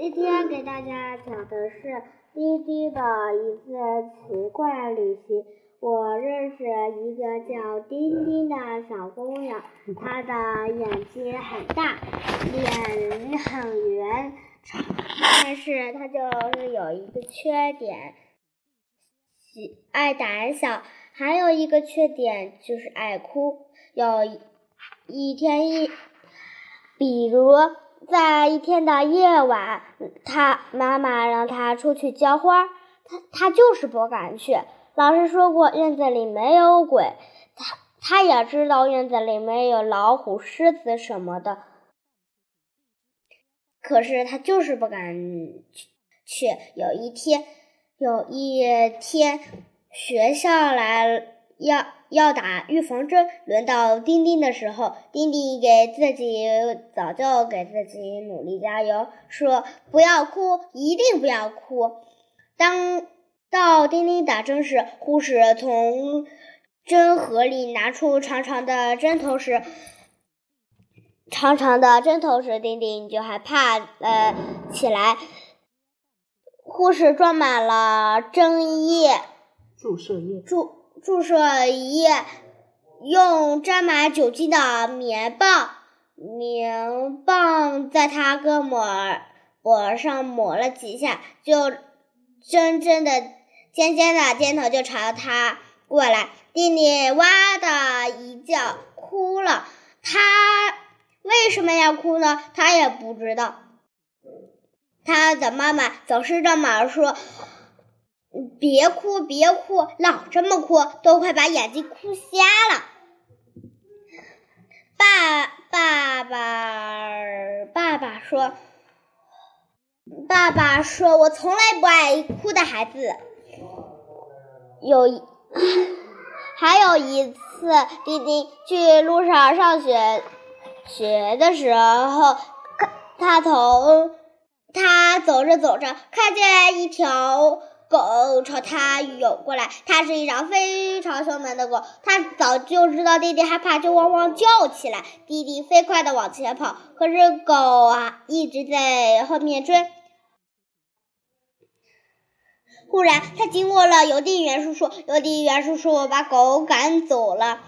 今天给大家讲的是滴滴的一次奇怪旅行。我认识一个叫丁丁的小姑娘，她的眼睛很大，脸很圆，但是她就是有一个缺点，喜爱胆小，还有一个缺点就是爱哭。有一天一，比如。在一天的夜晚，他妈妈让他出去浇花，他他就是不敢去。老师说过院子里没有鬼，他他也知道院子里没有老虎、狮子什么的，可是他就是不敢去。有一天，有一天学校来要。要打预防针，轮到丁丁的时候，丁丁给自己早就给自己努力加油，说不要哭，一定不要哭。当到丁丁打针时，护士从针盒里拿出长长的针头时，长长的针头时，丁丁就害怕了起来。护士装满了针液，注射液，注。注射液，用沾满酒精的棉棒，棉棒在他胳膊脖上抹了几下，就真正的尖尖的尖头就朝他过来。弟弟哇的一叫哭了，他为什么要哭呢？他也不知道。他的妈妈总是这么说。别哭，别哭，老这么哭，都快把眼睛哭瞎了。爸，爸爸，爸爸说，爸爸说我从来不爱哭的孩子。有，还有一次，弟弟去路上上学学的时候，他从他走着走着，看见一条。狗朝他涌过来，它是一条非常凶猛的狗。它早就知道弟弟害怕，就汪汪叫起来。弟弟飞快地往前跑，可是狗啊一直在后面追。忽然，他经过了邮递员叔叔，邮递员叔叔把狗赶走了，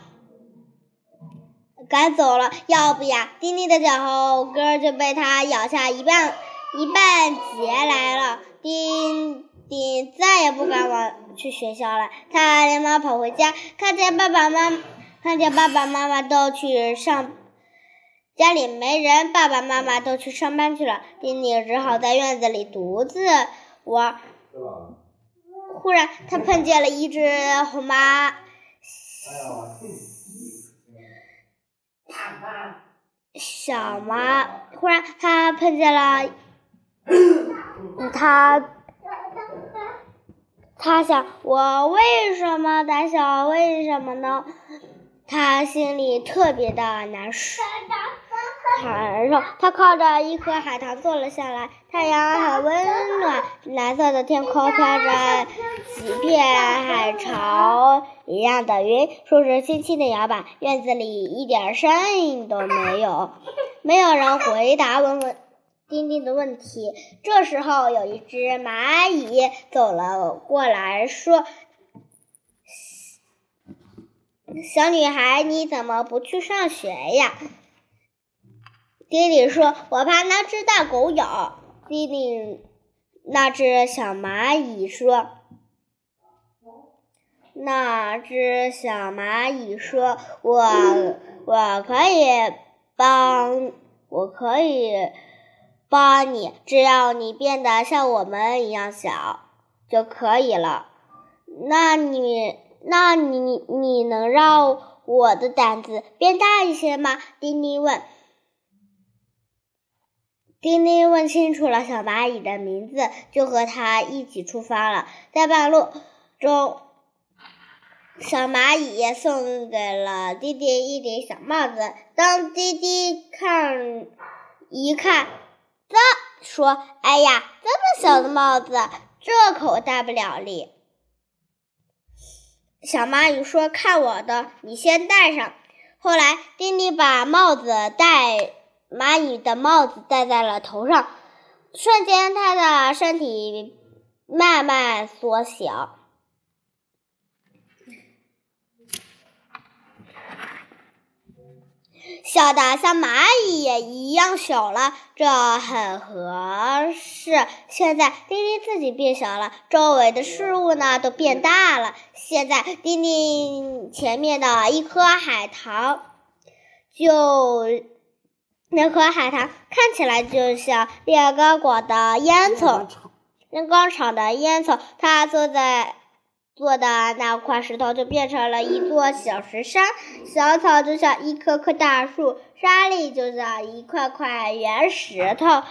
赶走了。要不呀，丁丁的脚跟就被他咬下一半一半截来了。丁。丁再也不敢往去学校了，他连忙跑回家，看见爸爸妈妈，看见爸爸妈妈都去上，家里没人，爸爸妈妈都去上班去了，丁丁只好在院子里独自玩。忽然，他碰见了一只红妈，小妈。忽然，他碰见了他。他想，我为什么胆小？为什么呢？他心里特别的难受。难受。他靠着一颗海棠坐了下来。太阳很温暖，蓝色的天空飘着几片海潮一样的云，树枝轻轻的摇摆。院子里一点声音都没有，没有人回答问问。丁丁的问题。这时候，有一只蚂蚁走了过来，说：“小女孩，你怎么不去上学呀？”丁丁说：“我怕那只大狗咬。”丁丁，那只小蚂蚁说：“那只小蚂蚁说，我我可以帮，我可以。”帮你，只要你变得像我们一样小就可以了。那你，那你，你能让我的胆子变大一些吗？丁丁问。丁丁问清楚了小蚂蚁的名字，就和他一起出发了。在半路中，小蚂蚁送给了弟弟一顶小帽子。当弟弟看一看。说：“哎呀，这么小的帽子，这可戴不了哩。”小蚂蚁说：“看我的，你先戴上。”后来，丁丁把帽子戴蚂蚁的帽子戴在了头上。瞬间，他的身体慢慢缩小。小的像蚂蚁一样小了，这很合适。现在丁丁自己变小了，周围的事物呢都变大了。现在丁丁前面的一颗海棠，就那颗海棠看起来就像炼钢厂的烟囱，炼钢厂的烟囱。它坐在。做的那块石头就变成了一座小石山，小草就像一棵棵大树，沙粒就像一块块圆石头。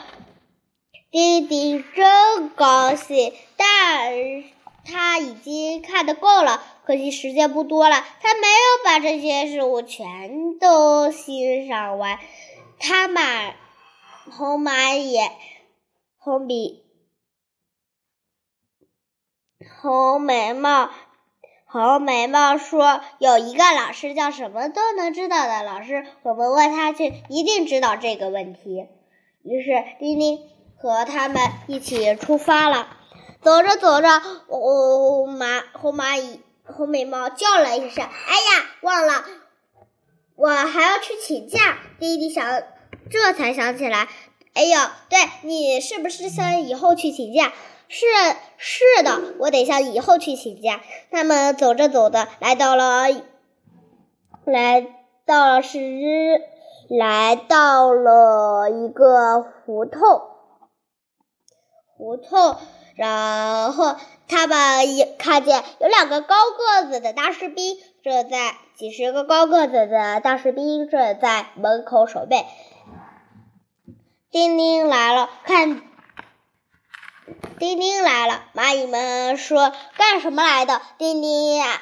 弟弟真高兴，但他已经看得够了，可惜时间不多了，他没有把这些事物全都欣赏完。他把红蚂蚁、红笔。红眉毛，红眉毛说：“有一个老师叫什么都能知道的老师，我们问他去，一定知道这个问题。”于是丁丁和他们一起出发了。走着走着，红蚂红蚂蚁红眉毛叫了一声：“哎呀，忘了，我还要去请假。”丁丁想，这才想起来：“哎呦，对你是不是想以后去请假？”是是的，我得向以后去请假。他们走着走着，来到了，来到了是，来到了一个胡同，胡同。然后他们也看见有两个高个子的大士兵正在，几十个高个子的大士兵正在门口守备。丁丁来了，看。丁丁来了，蚂蚁们说：“干什么来的？”丁丁呀，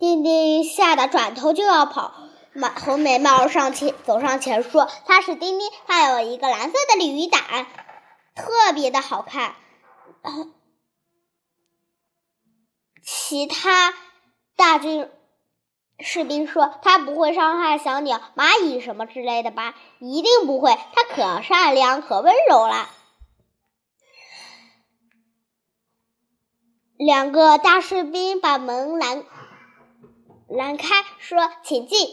丁丁吓得转头就要跑。马红眉毛上前走上前说：“他是丁丁，他有一个蓝色的鲤鱼胆，特别的好看。”其他大军士兵说：“他不会伤害小鸟、蚂蚁什么之类的吧？一定不会，他可善良、可温柔了。”两个大士兵把门拦拦开，说：“请进。”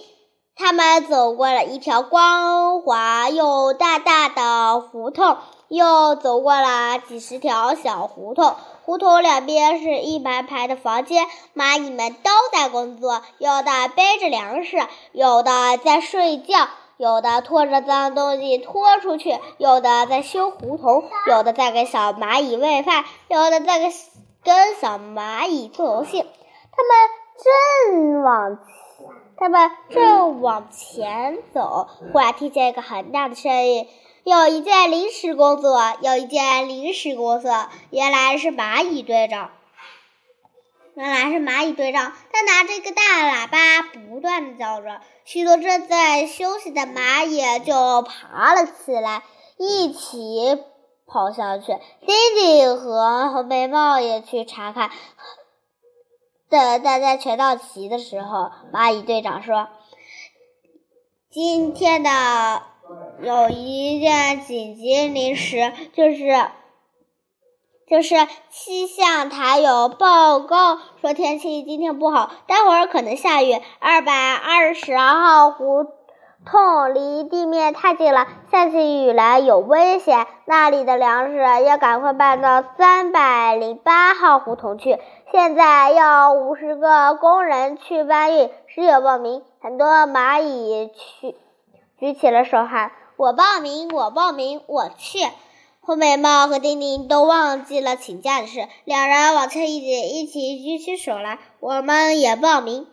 他们走过了一条光滑又大大的胡同，又走过了几十条小胡同。胡同两边是一排排的房间，蚂蚁们都在工作，有的背着粮食，有的在睡觉，有的拖着脏东西拖出去，有的在修胡同，有的在给小蚂蚁喂饭，有的在给。跟小蚂蚁做游戏，他们正往他们正往前走，忽然听见一个很大的声音：“有一件临时工作，有一件临时工作。”原来是蚂蚁队长，原来是蚂蚁队长，他拿着一个大喇叭，不断的叫着，许多正在休息的蚂蚁就爬了起来，一起。跑下去，丁丁和红眉毛也去查看。等大家全到齐的时候，蚂蚁队长说：“今天的有一件紧急临时，就是就是气象台有报告说天气今天不好，待会儿可能下雨。二百二十号湖。”痛离地面太近了，下起雨来有危险。那里的粮食要赶快搬到三百零八号胡同去。现在要五十个工人去搬运，谁有报名？很多蚂蚁去举起了手，喊：“我报名，我报名，我去！”红眉毛和丁丁都忘记了请假的事，两人往前一挤，一起举起手来：“我们也报名。”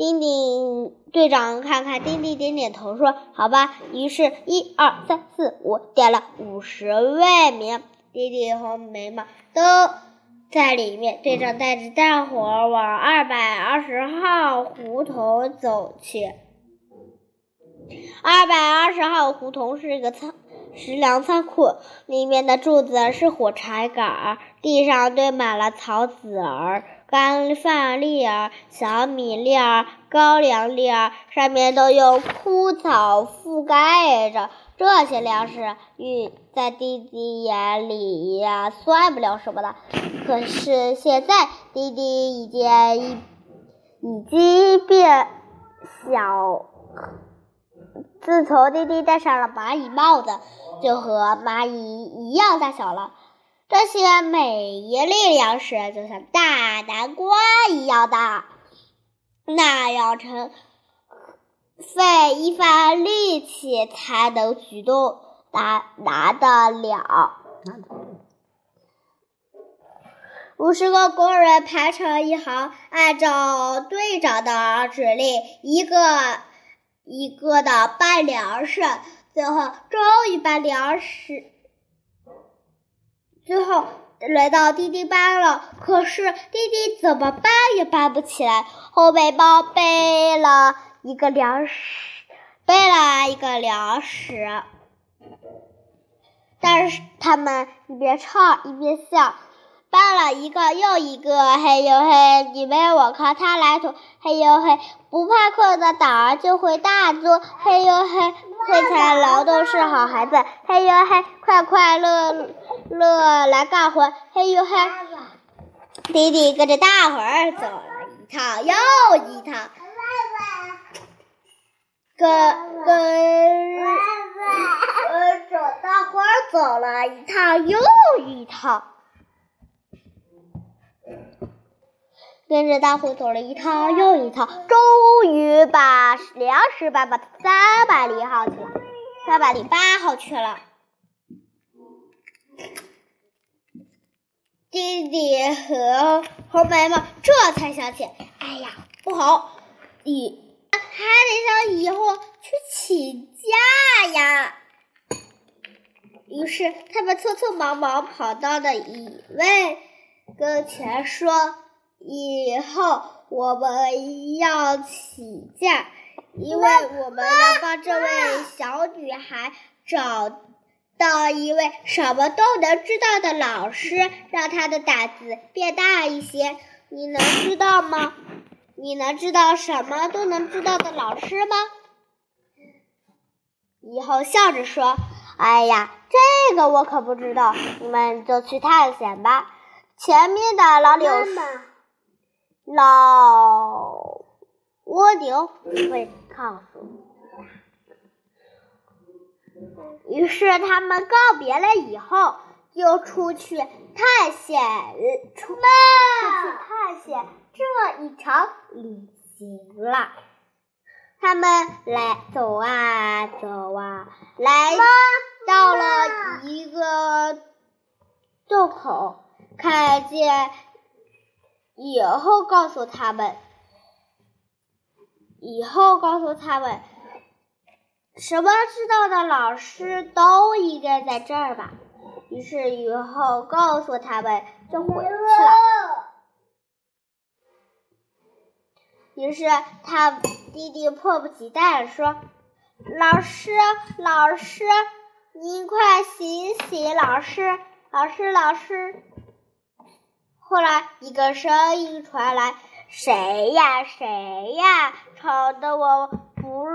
丁丁队长看看丁丁，点点头说：“好吧。”于是，一二三四五，点了五十位名。丁丁和眉毛都在里面。队长带着大伙儿往二百二十号胡同走去。二百二十号胡同是个仓食粮仓库，里面的柱子是火柴杆，地上堆满了草籽儿。干饭粒儿、小米粒儿、高粱粒儿，上面都用枯草覆盖着。这些粮食，玉在弟弟眼里呀，算不了什么的。可是现在，弟弟已经已经变小。自从弟弟戴上了蚂蚁帽子，就和蚂蚁一样大小了。这些每一粒粮食就像大南瓜一样大，那要成费一番力气才能举动，拿拿得了。五十个工人排成一行，按照队长的指令，一个一个的搬粮食，最后终于把粮食。最后轮到弟弟搬了，可是弟弟怎么搬也搬不起来。后背包背了一个粮食，背了一个粮食，但是他们一边唱一边笑，搬了一个又一个。嘿呦嘿，你们我靠他来驮。嘿呦嘿，不怕困的胆儿就会大作。嘿呦嘿。会财劳动是好孩子，嘿呦嘿，快快乐乐来干活，嘿呦嘿。弟弟跟着大伙儿走了一趟又一趟，跟跟跟着大伙儿走了一趟又一趟。跟着大伙走了一趟又一趟，终于把粮食搬到三百零号去了，三百零八号去了。弟弟和红眉毛这才想起，哎呀，不好，以还得向以后去请假呀。于是他们匆匆忙忙跑到了一位跟前说。以后我们要请假，因为我们要帮这位小女孩找到一位什么都能知道的老师，让她的胆子变大一些。你能知道吗？你能知道什么都能知道的老师吗？以后笑着说：“哎呀，这个我可不知道，你们就去探险吧。”前面的老柳。老蜗牛会告诉于是他们告别了以后，就出去探险，出出去探险这一场旅行了。他们来走啊走啊，来到了一个洞口，看见。以后告诉他们，以后告诉他们，什么知道的老师都应该在这儿吧。于是以后告诉他们就回去了。于是他弟弟迫不及待地说：“老师，老师，您快醒醒！老师，老师，老师。”后来，一个声音传来：“谁呀？谁呀？吵得我不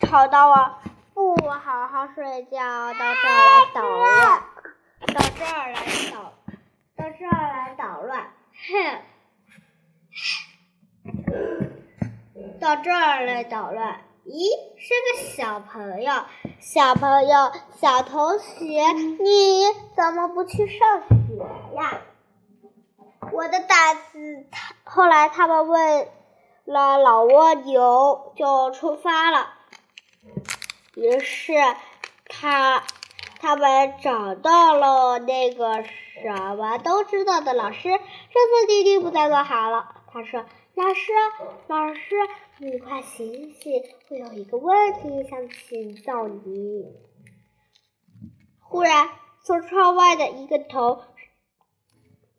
吵到我不好好睡觉，到这儿来捣乱，到这儿来捣，到这儿来捣乱，哼，到这儿来捣乱。咦，是个小朋友，小朋友，小同学，你怎么不去上学呀？”我的胆子，他后来他们问了老蜗牛，就出发了。于是他他们找到了那个什么都知道的老师。这次弟弟不再做好了，他说：“老师，老师，你快醒醒，我有一个问题想请教你。”忽然，从窗外的一个头。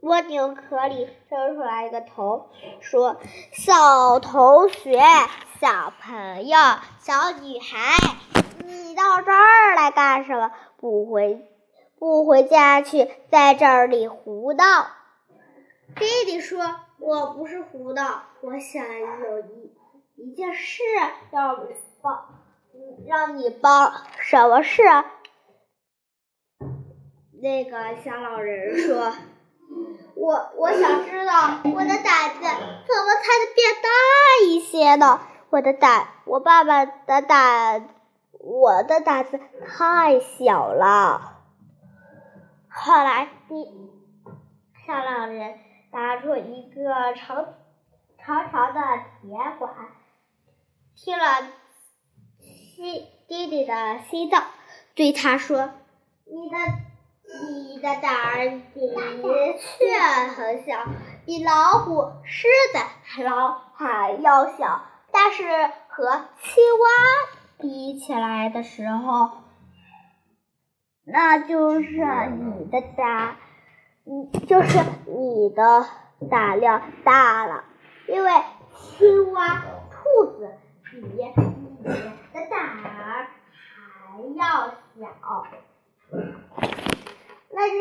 蜗牛壳里伸出来一个头，说：“小同学，小朋友，小女孩，你到这儿来干什么？不回不回家去，在这里胡闹？”弟弟说：“我不是胡闹，我想有一一件事要帮，让你帮。什么事？”那个小老人说：“我我想知道我的胆子怎么才能变大一些呢？我的胆，我爸爸的胆，我的胆子太小了。”后来，第小老人拿出一个长长长的铁管，听了心弟弟的心脏，对他说：“你的。”你的胆儿的确很小，比老虎、狮子还老还要小，但是和青蛙比起来的时候，那就是你的胆，嗯，就是你的胆量大了，因为青蛙、兔子比你的胆儿还要小。那就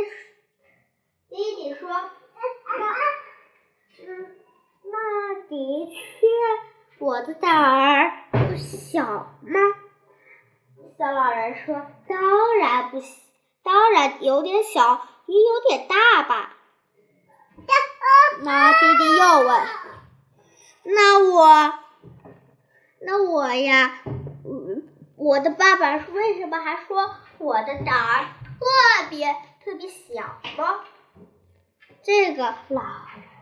弟弟说：“那，嗯，那的确，我的胆儿不小吗？”小老人说：“当然不，当然有点小，也有点大吧。”那弟弟又问：“那我，那我呀，嗯，我的爸爸为什么还说我的胆儿特别？”特别小吗？这个老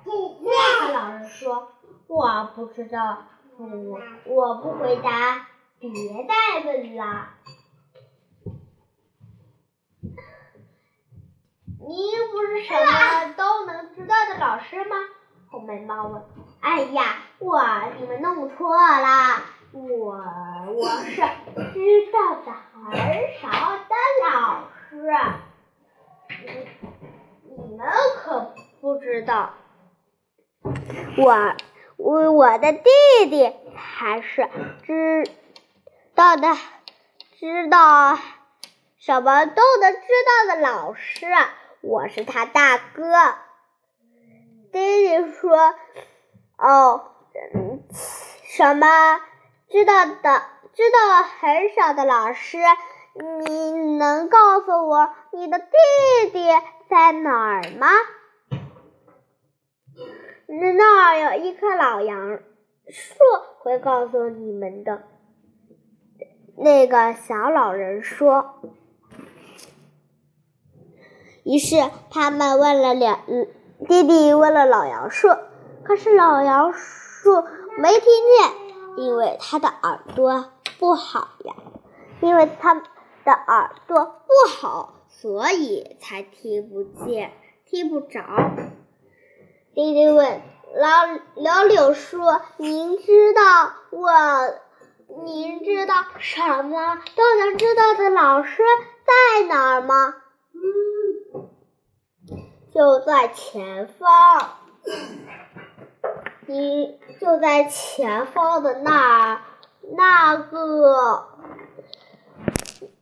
那个老师说：“我不知道，我我不回答，别再问了。”你不是什么都能知道的老师吗？红眉猫问。“哎呀，我你们弄错了，我我是知道的很少的老师。”你你们可不知道，我我我的弟弟还是知道的，知道什么都能知道的老师。我是他大哥。弟弟说：“哦，什么知道的，知道很少的老师。”你能告诉我你的弟弟在哪儿吗？那儿有一棵老杨树，会告诉你们的。那个小老人说。于是他们问了两弟弟问了老杨树，可是老杨树没听见，因为他的耳朵不好呀，因为他。的耳朵不好，所以才听不见、听不着。弟弟问老老柳树：“您知道我？您知道什么都能知道的老师在哪儿吗？”“就在前方。”“你就在前方的那那个。”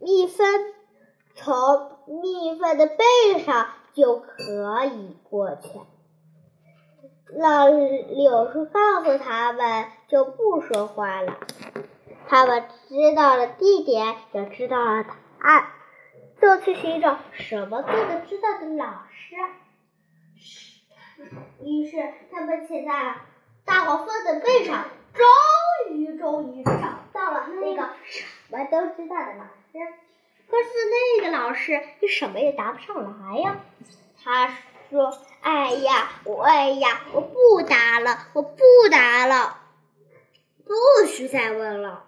蜜蜂从蜜蜂的背上就可以过去。老柳树告诉他们，就不说话了。他们知道了地点，也知道了答案，就去寻找什么都能知道的老师。于是，他们骑在大黄蜂的背上，终于，终于找到了那个什么都知道的老师。可是那个老师，你什么也答不上来呀。他说：“哎呀，我哎呀，我不答了，我不答了，不许再问了。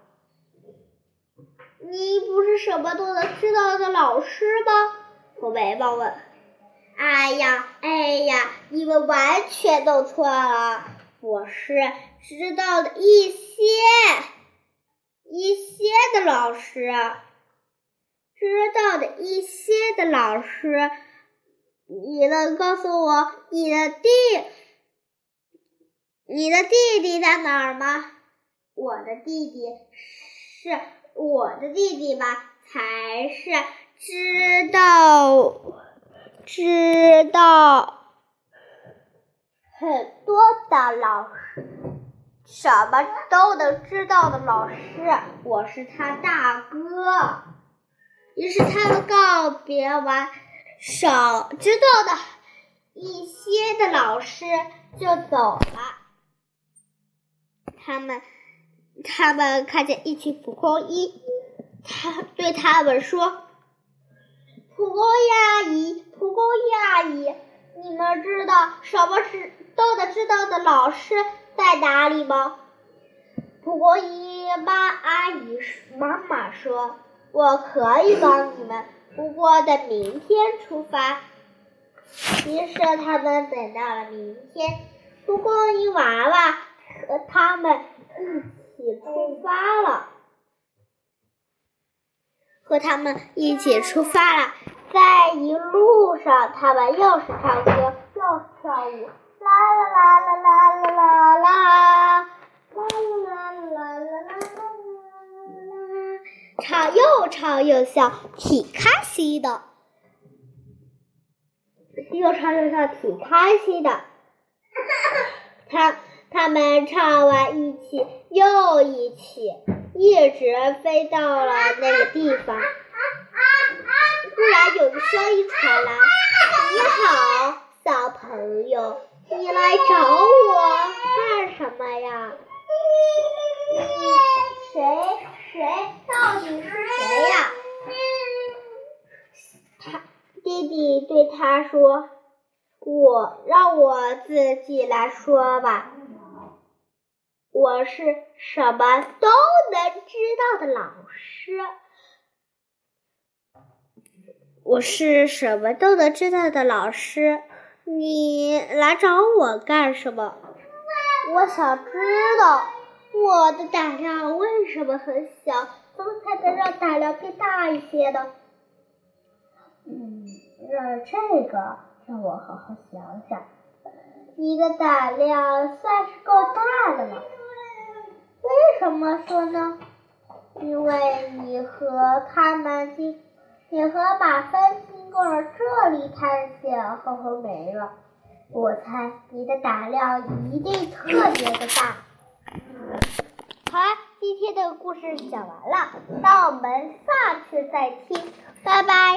你不是什么都能知道的老师吗？”我眉毛问。“哎呀，哎呀，你们完全都错了，我是知道的一些，一些的老师。”知道的一些的老师，你能告诉我你的弟，你的弟弟在哪儿吗？我的弟弟是我的弟弟吧，才是知道知道很多的老师，什么都能知道的老师。我是他大哥。于是他们告别完少知道的一些的老师，就走了。他们，他们看见一群蒲公英，他对他们说：“蒲公英阿姨，蒲公英阿姨，你们知道什么是都得知道的老师在哪里吗？”蒲公英妈阿姨妈妈说：“我可以帮你们，不过得明天出发。”于是他们等到了明天，蒲公英娃娃。和他们一起出发了，和他们一起出发了，在一路上，他们又是唱歌又是跳舞，啦啦啦啦啦啦啦啦，啦啦啦啦啦唱又唱又笑，挺开心的，又唱又笑，挺开心的，他。他们唱完一起又一起，一直飞到了那个地方。突然有个声音传来：“你好，小朋友，你来找我干什么呀？”“谁？谁？到底是谁呀？”他弟弟对他说：“我让我自己来说吧。”我是什么都能知道的老师，我是什么都能知道的老师，你来找我干什么？我想知道我的胆量为什么很小，怎么才能让胆量变大一些呢？嗯，让这个让我好好想想。你的胆量算是够大的了。为什么说呢？因为你和他们经，你和马芬经过了这里探险，后后没了。我猜你的胆量一定特别的大。好啦，今天的故事讲完了，那我们下次再听，拜拜。